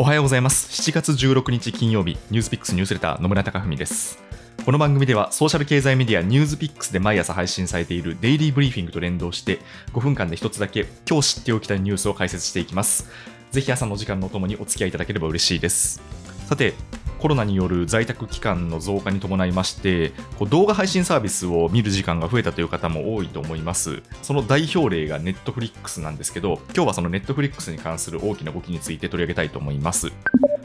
おはようございます。7月16日金曜日ニュースピックスニュースレター野村貴文です。この番組ではソーシャル経済メディアニュースピックスで毎朝配信されているデイリーブリーフィングと連動して5分間で一つだけ今日知っておきたいニュースを解説していきます。ぜひ朝の時間のともにお付き合いいただければ嬉しいです。さてコロナによる在宅期間の増加に伴いましてこう動画配信サービスを見る時間が増えたという方も多いと思います。その代表例がネットフリックスなんですけど今日はそのネットフリックスに関する大きな動きについて取り上げたいと思います。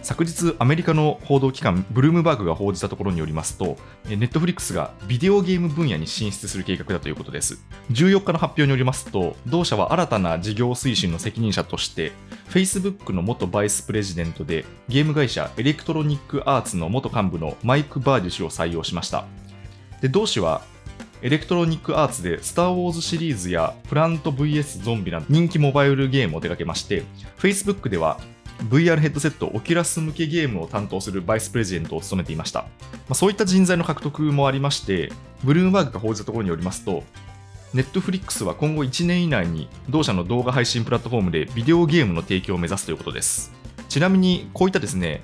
昨日アメリカの報道機関ブルームバーグが報じたところによりますとネットフリックスがビデオゲーム分野に進出する計画だということです14日の発表によりますと同社は新たな事業推進の責任者として Facebook の元バイスプレジデントでゲーム会社エレクトロニックアーツの元幹部のマイク・バーデュ氏を採用しましたで同氏はエレクトロニックアーツでスター・ウォーズシリーズやプラント VS ゾンビなど人気モバイルゲームを手掛けまして Facebook では VR ヘッドセットオキュラス向けゲームを担当するバイスプレジデントを務めていました、まあ、そういった人材の獲得もありましてブルームバーグが報じたところによりますとネットフリックスは今後1年以内に同社の動画配信プラットフォームでビデオゲームの提供を目指すということです。ちなみにこういったですね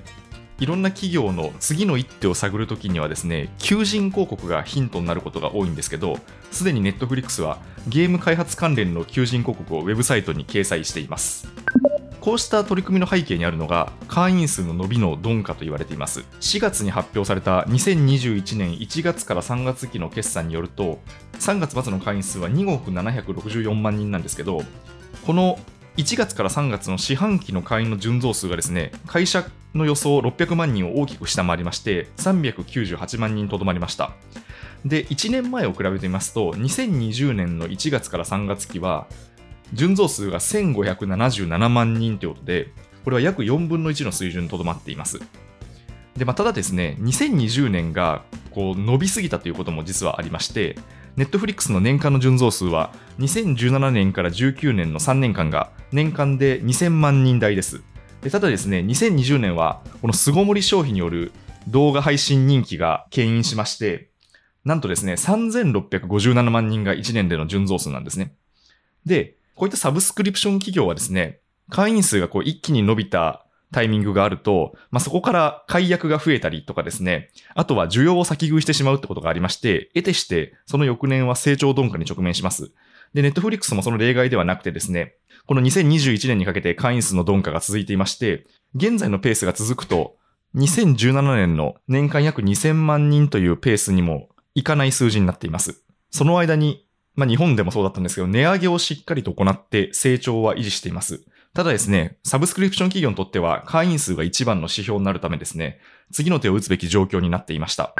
いろんな企業の次の一手を探るときにはですね求人広告がヒントになることが多いんですけどすでにネットフリックスはゲーム開発関連の求人広告をウェブサイトに掲載しています。こうした取り組みの背景にあるのが会員数の伸びの鈍化と言われています。4月に発表された2021年1月から3月期の決算によると3月末の会員数は2億764万人なんですけどこの1月から3月の四半期の会員の純増数がですね会社の予想600万人を大きく下回りまして398万人とどまりました。で1年前を比べてみますと2020年の1月から3月期は純増数が1577万人ということで、これは約4分の1の水準にとどまっています。でまあ、ただですね、2020年がこう伸びすぎたということも実はありまして、ネットフリックスの年間の純増数は2017年から19年の3年間が年間で2000万人台です。でただですね、2020年はこの巣ごもり消費による動画配信人気が牽引しまして、なんとですね、3657万人が1年での純増数なんですね。で、こういったサブスクリプション企業はですね、会員数がこう一気に伸びたタイミングがあると、まあ、そこから解約が増えたりとかですね、あとは需要を先食いしてしまうってことがありまして、得てしてその翌年は成長鈍化に直面します。で、ネットフリックスもその例外ではなくてですね、この2021年にかけて会員数の鈍化が続いていまして、現在のペースが続くと、2017年の年間約2000万人というペースにもいかない数字になっています。その間にまあ日本でもそうだったんですけど、値上げをしっかりと行って成長は維持しています。ただですね、サブスクリプション企業にとっては会員数が一番の指標になるためですね、次の手を打つべき状況になっていました。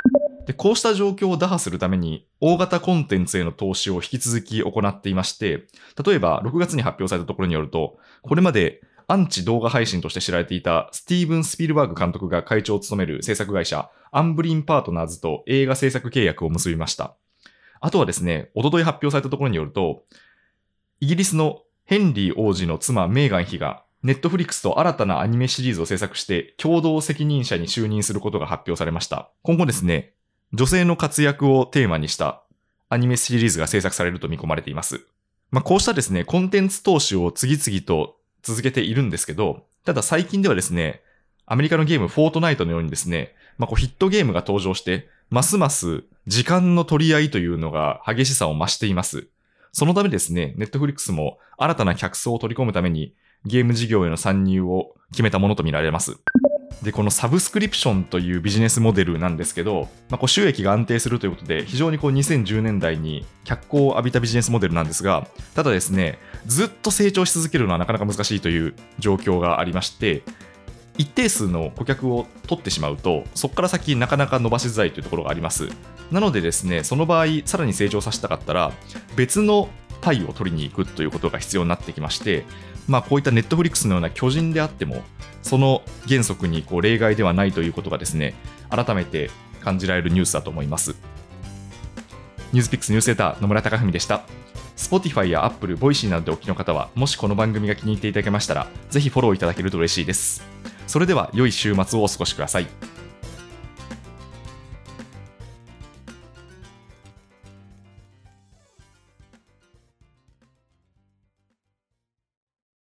で、こうした状況を打破するために、大型コンテンツへの投資を引き続き行っていまして、例えば6月に発表されたところによると、これまでアンチ動画配信として知られていたスティーブン・スピルバーグ監督が会長を務める制作会社、アンブリンパートナーズと映画制作契約を結びました。あとはですね、おととい発表されたところによると、イギリスのヘンリー王子の妻メーガン妃が、ネットフリックスと新たなアニメシリーズを制作して共同責任者に就任することが発表されました。今後ですね、女性の活躍をテーマにしたアニメシリーズが制作されると見込まれています。まあ、こうしたですね、コンテンツ投資を次々と続けているんですけど、ただ最近ではですね、アメリカのゲームフォートナイトのようにですね、まあ、こうヒットゲームが登場して、ますます時間の取り合いというのが激しさを増しています。そのためですね、ネットフリックスも新たな客層を取り込むためにゲーム事業への参入を決めたものとみられます。で、このサブスクリプションというビジネスモデルなんですけど、まあ、こう収益が安定するということで、非常にこう2010年代に脚光を浴びたビジネスモデルなんですが、ただですね、ずっと成長し続けるのはなかなか難しいという状況がありまして、一定数の顧客を取ってしまうとそこから先なかなか伸ばしづらいというところがあります。なのでですねその場合さらに成長させたかったら別のパイを取りに行くということが必要になってきましてまあこういったネットフリックスのような巨人であってもその原則にこう例外ではないということがですね改めて感じられるニュースだと思います。ニュースピックスニュースレター野村貴文でした。Spotify や Apple、Voicy などでお聞きの方はもしこの番組が気に入っていただけましたらぜひフォローいただけると嬉しいです。それでは良い週末をお過ごしください。